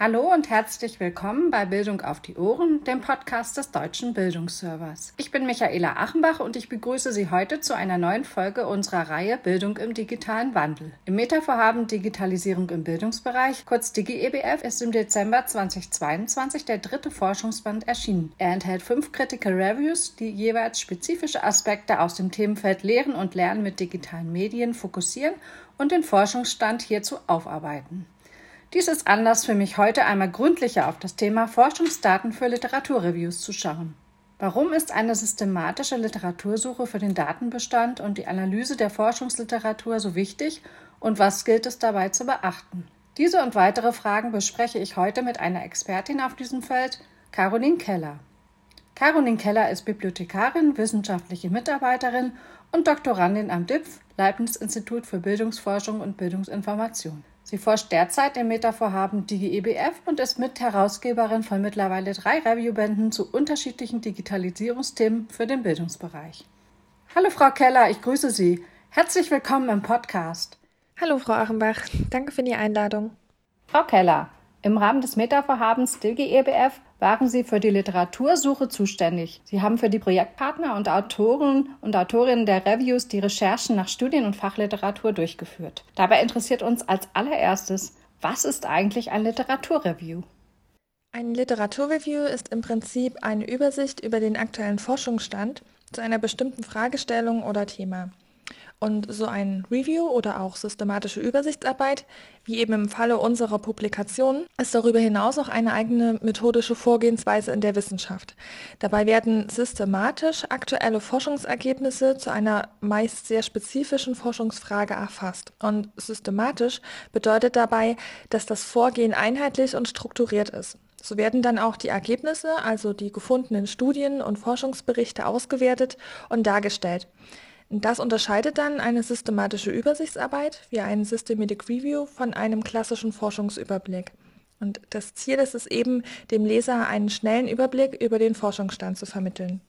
Hallo und herzlich willkommen bei Bildung auf die Ohren, dem Podcast des Deutschen Bildungsservers. Ich bin Michaela Achenbach und ich begrüße Sie heute zu einer neuen Folge unserer Reihe Bildung im digitalen Wandel. Im Metavorhaben Digitalisierung im Bildungsbereich, kurz DigiEBF, ist im Dezember 2022 der dritte Forschungsband erschienen. Er enthält fünf Critical Reviews, die jeweils spezifische Aspekte aus dem Themenfeld Lehren und Lernen mit digitalen Medien fokussieren und den Forschungsstand hierzu aufarbeiten. Dies ist Anlass für mich, heute einmal gründlicher auf das Thema Forschungsdaten für Literaturreviews zu schauen. Warum ist eine systematische Literatursuche für den Datenbestand und die Analyse der Forschungsliteratur so wichtig und was gilt es dabei zu beachten? Diese und weitere Fragen bespreche ich heute mit einer Expertin auf diesem Feld, Caroline Keller. Caroline Keller ist Bibliothekarin, wissenschaftliche Mitarbeiterin und Doktorandin am DIPF, Leibniz Institut für Bildungsforschung und Bildungsinformation. Sie forscht derzeit im Metavorhaben DigiEBF und ist Mitherausgeberin von mittlerweile drei Reviewbänden zu unterschiedlichen Digitalisierungsthemen für den Bildungsbereich. Hallo Frau Keller, ich grüße Sie. Herzlich willkommen im Podcast. Hallo Frau Achenbach, danke für die Einladung. Frau Keller, im Rahmen des Metavorhabens DGEBF waren Sie für die Literatursuche zuständig. Sie haben für die Projektpartner und Autoren und Autorinnen der Reviews die Recherchen nach Studien- und Fachliteratur durchgeführt. Dabei interessiert uns als allererstes, was ist eigentlich ein Literaturreview? Ein Literaturreview ist im Prinzip eine Übersicht über den aktuellen Forschungsstand zu einer bestimmten Fragestellung oder Thema. Und so ein Review oder auch systematische Übersichtsarbeit, wie eben im Falle unserer Publikation, ist darüber hinaus auch eine eigene methodische Vorgehensweise in der Wissenschaft. Dabei werden systematisch aktuelle Forschungsergebnisse zu einer meist sehr spezifischen Forschungsfrage erfasst. Und systematisch bedeutet dabei, dass das Vorgehen einheitlich und strukturiert ist. So werden dann auch die Ergebnisse, also die gefundenen Studien und Forschungsberichte ausgewertet und dargestellt. Das unterscheidet dann eine systematische Übersichtsarbeit wie ein Systematic Review von einem klassischen Forschungsüberblick. Und das Ziel ist es eben, dem Leser einen schnellen Überblick über den Forschungsstand zu vermitteln.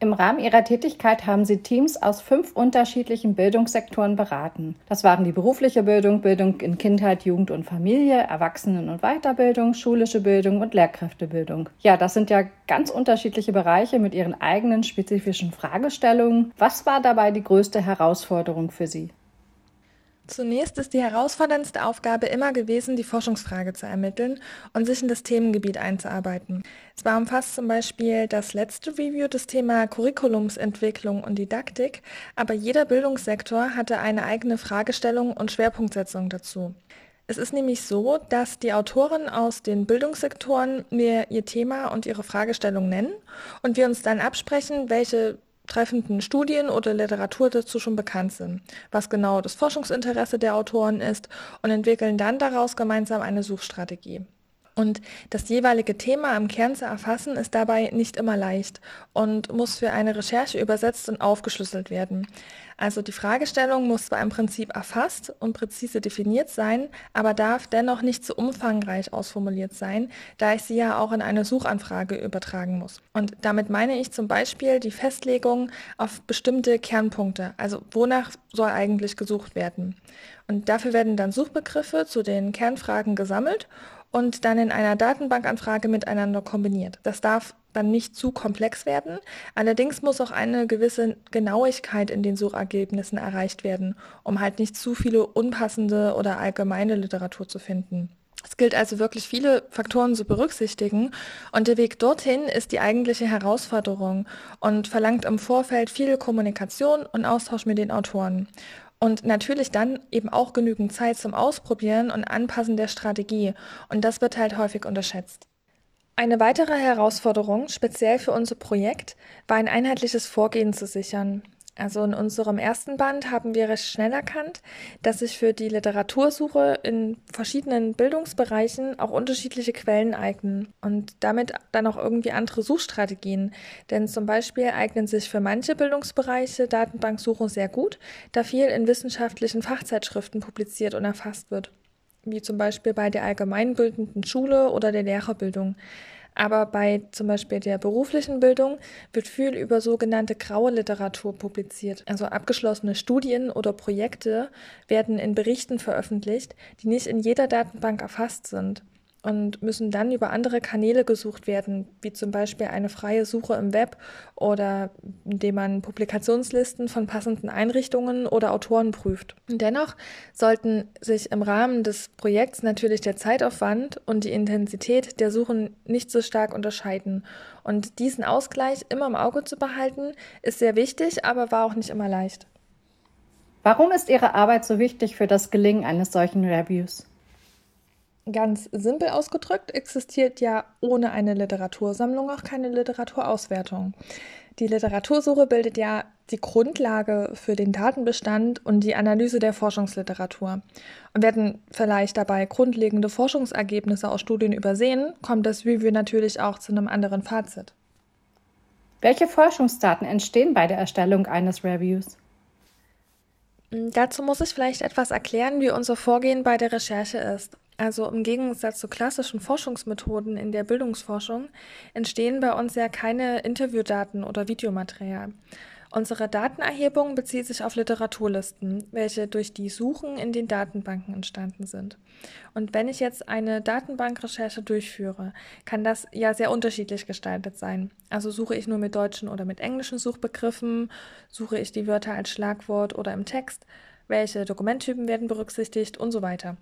Im Rahmen ihrer Tätigkeit haben sie Teams aus fünf unterschiedlichen Bildungssektoren beraten. Das waren die berufliche Bildung, Bildung in Kindheit, Jugend und Familie, Erwachsenen- und Weiterbildung, schulische Bildung und Lehrkräftebildung. Ja, das sind ja ganz unterschiedliche Bereiche mit ihren eigenen spezifischen Fragestellungen. Was war dabei die größte Herausforderung für Sie? Zunächst ist die herausforderndste Aufgabe immer gewesen, die Forschungsfrage zu ermitteln und sich in das Themengebiet einzuarbeiten. Zwar umfasst zum Beispiel das letzte Review das Thema Curriculumsentwicklung und Didaktik, aber jeder Bildungssektor hatte eine eigene Fragestellung und Schwerpunktsetzung dazu. Es ist nämlich so, dass die Autoren aus den Bildungssektoren mir ihr Thema und ihre Fragestellung nennen und wir uns dann absprechen, welche treffenden Studien oder Literatur dazu schon bekannt sind, was genau das Forschungsinteresse der Autoren ist und entwickeln dann daraus gemeinsam eine Suchstrategie. Und das jeweilige Thema im Kern zu erfassen, ist dabei nicht immer leicht und muss für eine Recherche übersetzt und aufgeschlüsselt werden. Also die Fragestellung muss zwar im Prinzip erfasst und präzise definiert sein, aber darf dennoch nicht zu umfangreich ausformuliert sein, da ich sie ja auch in eine Suchanfrage übertragen muss. Und damit meine ich zum Beispiel die Festlegung auf bestimmte Kernpunkte, also wonach soll eigentlich gesucht werden. Und dafür werden dann Suchbegriffe zu den Kernfragen gesammelt und dann in einer Datenbankanfrage miteinander kombiniert. Das darf dann nicht zu komplex werden. Allerdings muss auch eine gewisse Genauigkeit in den Suchergebnissen erreicht werden, um halt nicht zu viele unpassende oder allgemeine Literatur zu finden. Es gilt also wirklich viele Faktoren zu berücksichtigen und der Weg dorthin ist die eigentliche Herausforderung und verlangt im Vorfeld viel Kommunikation und Austausch mit den Autoren. Und natürlich dann eben auch genügend Zeit zum Ausprobieren und Anpassen der Strategie. Und das wird halt häufig unterschätzt. Eine weitere Herausforderung, speziell für unser Projekt, war ein einheitliches Vorgehen zu sichern. Also in unserem ersten Band haben wir recht schnell erkannt, dass sich für die Literatursuche in verschiedenen Bildungsbereichen auch unterschiedliche Quellen eignen und damit dann auch irgendwie andere Suchstrategien. Denn zum Beispiel eignen sich für manche Bildungsbereiche Datenbanksuche sehr gut, da viel in wissenschaftlichen Fachzeitschriften publiziert und erfasst wird, wie zum Beispiel bei der allgemeinbildenden Schule oder der Lehrerbildung. Aber bei zum Beispiel der beruflichen Bildung wird viel über sogenannte graue Literatur publiziert. Also abgeschlossene Studien oder Projekte werden in Berichten veröffentlicht, die nicht in jeder Datenbank erfasst sind. Und müssen dann über andere Kanäle gesucht werden, wie zum Beispiel eine freie Suche im Web oder indem man Publikationslisten von passenden Einrichtungen oder Autoren prüft. Dennoch sollten sich im Rahmen des Projekts natürlich der Zeitaufwand und die Intensität der Suchen nicht so stark unterscheiden. Und diesen Ausgleich immer im Auge zu behalten, ist sehr wichtig, aber war auch nicht immer leicht. Warum ist Ihre Arbeit so wichtig für das Gelingen eines solchen Reviews? Ganz simpel ausgedrückt existiert ja ohne eine Literatursammlung auch keine Literaturauswertung. Die Literatursuche bildet ja die Grundlage für den Datenbestand und die Analyse der Forschungsliteratur. Und werden vielleicht dabei grundlegende Forschungsergebnisse aus Studien übersehen, kommt das Review natürlich auch zu einem anderen Fazit. Welche Forschungsdaten entstehen bei der Erstellung eines Reviews? Dazu muss ich vielleicht etwas erklären, wie unser Vorgehen bei der Recherche ist. Also im Gegensatz zu klassischen Forschungsmethoden in der Bildungsforschung entstehen bei uns ja keine Interviewdaten oder Videomaterial. Unsere Datenerhebung bezieht sich auf Literaturlisten, welche durch die Suchen in den Datenbanken entstanden sind. Und wenn ich jetzt eine Datenbankrecherche durchführe, kann das ja sehr unterschiedlich gestaltet sein. Also suche ich nur mit deutschen oder mit englischen Suchbegriffen, suche ich die Wörter als Schlagwort oder im Text, welche Dokumenttypen werden berücksichtigt und so weiter.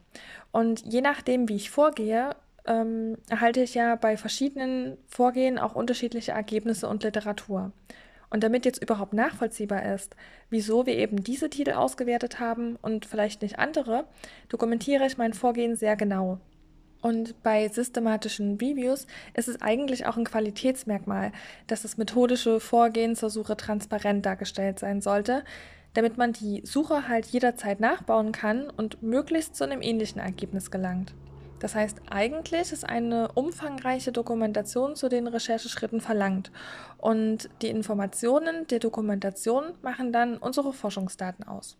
Und je nachdem, wie ich vorgehe, ähm, erhalte ich ja bei verschiedenen Vorgehen auch unterschiedliche Ergebnisse und Literatur. Und damit jetzt überhaupt nachvollziehbar ist, wieso wir eben diese Titel ausgewertet haben und vielleicht nicht andere, dokumentiere ich mein Vorgehen sehr genau. Und bei systematischen Reviews ist es eigentlich auch ein Qualitätsmerkmal, dass das methodische Vorgehen zur Suche transparent dargestellt sein sollte, damit man die Suche halt jederzeit nachbauen kann und möglichst zu einem ähnlichen Ergebnis gelangt. Das heißt, eigentlich ist eine umfangreiche Dokumentation zu den Rechercheschritten verlangt. Und die Informationen der Dokumentation machen dann unsere Forschungsdaten aus.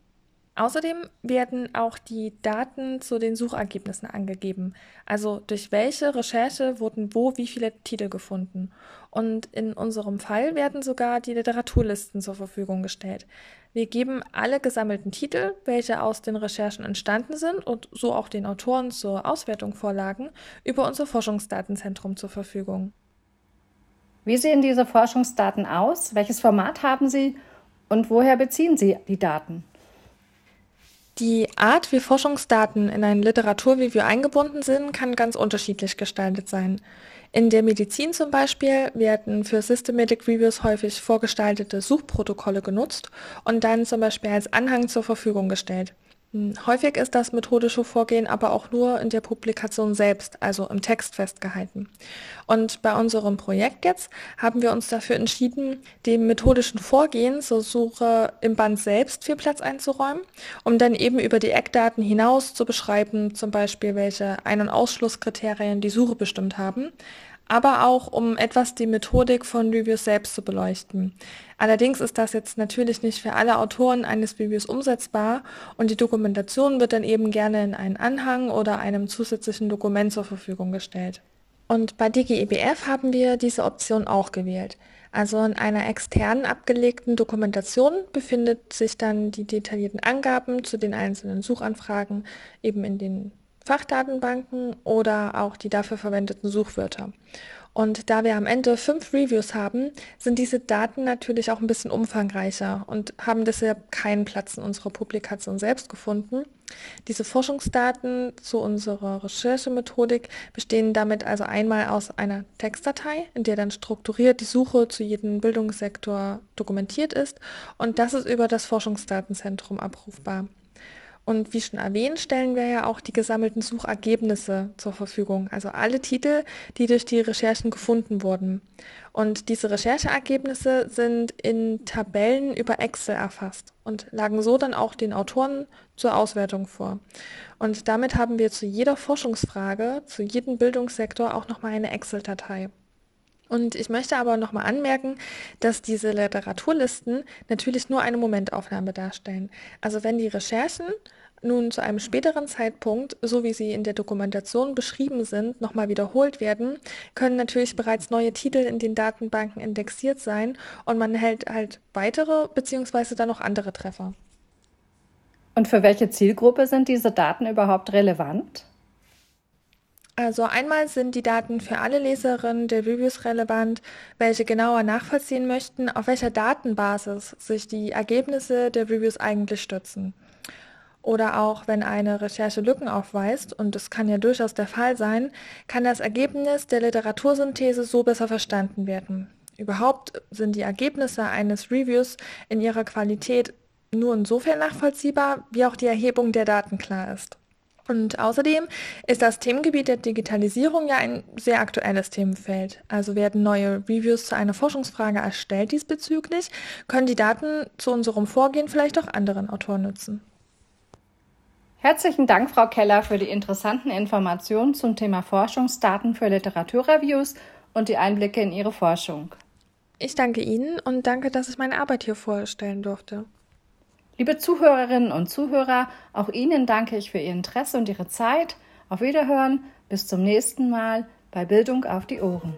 Außerdem werden auch die Daten zu den Suchergebnissen angegeben. Also durch welche Recherche wurden wo wie viele Titel gefunden. Und in unserem Fall werden sogar die Literaturlisten zur Verfügung gestellt. Wir geben alle gesammelten Titel, welche aus den Recherchen entstanden sind und so auch den Autoren zur Auswertung vorlagen, über unser Forschungsdatenzentrum zur Verfügung. Wie sehen diese Forschungsdaten aus? Welches Format haben sie und woher beziehen Sie die Daten? Die Art, wie Forschungsdaten in ein Literaturreview eingebunden sind, kann ganz unterschiedlich gestaltet sein. In der Medizin zum Beispiel werden für Systematic Reviews häufig vorgestaltete Suchprotokolle genutzt und dann zum Beispiel als Anhang zur Verfügung gestellt. Hm, häufig ist das methodische Vorgehen aber auch nur in der Publikation selbst, also im Text festgehalten. Und bei unserem Projekt jetzt haben wir uns dafür entschieden, dem methodischen Vorgehen zur Suche im Band selbst viel Platz einzuräumen, um dann eben über die Eckdaten hinaus zu beschreiben, zum Beispiel welche Ein- und Ausschlusskriterien die Suche bestimmt haben, aber auch um etwas die Methodik von Reviews selbst zu beleuchten. Allerdings ist das jetzt natürlich nicht für alle Autoren eines Reviews umsetzbar und die Dokumentation wird dann eben gerne in einen Anhang oder einem zusätzlichen Dokument zur Verfügung gestellt. Und bei DGEBF haben wir diese Option auch gewählt. Also in einer externen abgelegten Dokumentation befindet sich dann die detaillierten Angaben zu den einzelnen Suchanfragen eben in den Fachdatenbanken oder auch die dafür verwendeten Suchwörter. Und da wir am Ende fünf Reviews haben, sind diese Daten natürlich auch ein bisschen umfangreicher und haben deshalb keinen Platz in unserer Publikation selbst gefunden. Diese Forschungsdaten zu unserer Recherchemethodik bestehen damit also einmal aus einer Textdatei, in der dann strukturiert die Suche zu jedem Bildungssektor dokumentiert ist und das ist über das Forschungsdatenzentrum abrufbar. Und wie schon erwähnt, stellen wir ja auch die gesammelten Suchergebnisse zur Verfügung, also alle Titel, die durch die Recherchen gefunden wurden. Und diese Rechercheergebnisse sind in Tabellen über Excel erfasst und lagen so dann auch den Autoren zur Auswertung vor. Und damit haben wir zu jeder Forschungsfrage, zu jedem Bildungssektor auch nochmal eine Excel-Datei. Und ich möchte aber nochmal anmerken, dass diese Literaturlisten natürlich nur eine Momentaufnahme darstellen. Also wenn die Recherchen nun zu einem späteren Zeitpunkt, so wie sie in der Dokumentation beschrieben sind, nochmal wiederholt werden, können natürlich bereits neue Titel in den Datenbanken indexiert sein und man hält halt weitere bzw. dann noch andere Treffer. Und für welche Zielgruppe sind diese Daten überhaupt relevant? Also einmal sind die Daten für alle Leserinnen der Reviews relevant, welche genauer nachvollziehen möchten, auf welcher Datenbasis sich die Ergebnisse der Reviews eigentlich stützen. Oder auch wenn eine Recherche Lücken aufweist, und das kann ja durchaus der Fall sein, kann das Ergebnis der Literatursynthese so besser verstanden werden. Überhaupt sind die Ergebnisse eines Reviews in ihrer Qualität nur insofern nachvollziehbar, wie auch die Erhebung der Daten klar ist. Und außerdem ist das Themengebiet der Digitalisierung ja ein sehr aktuelles Themenfeld. Also werden neue Reviews zu einer Forschungsfrage erstellt diesbezüglich, können die Daten zu unserem Vorgehen vielleicht auch anderen Autoren nutzen. Herzlichen Dank, Frau Keller, für die interessanten Informationen zum Thema Forschungsdaten für Literaturreviews und die Einblicke in Ihre Forschung. Ich danke Ihnen und danke, dass ich meine Arbeit hier vorstellen durfte. Liebe Zuhörerinnen und Zuhörer, auch Ihnen danke ich für Ihr Interesse und Ihre Zeit. Auf Wiederhören, bis zum nächsten Mal bei Bildung auf die Ohren.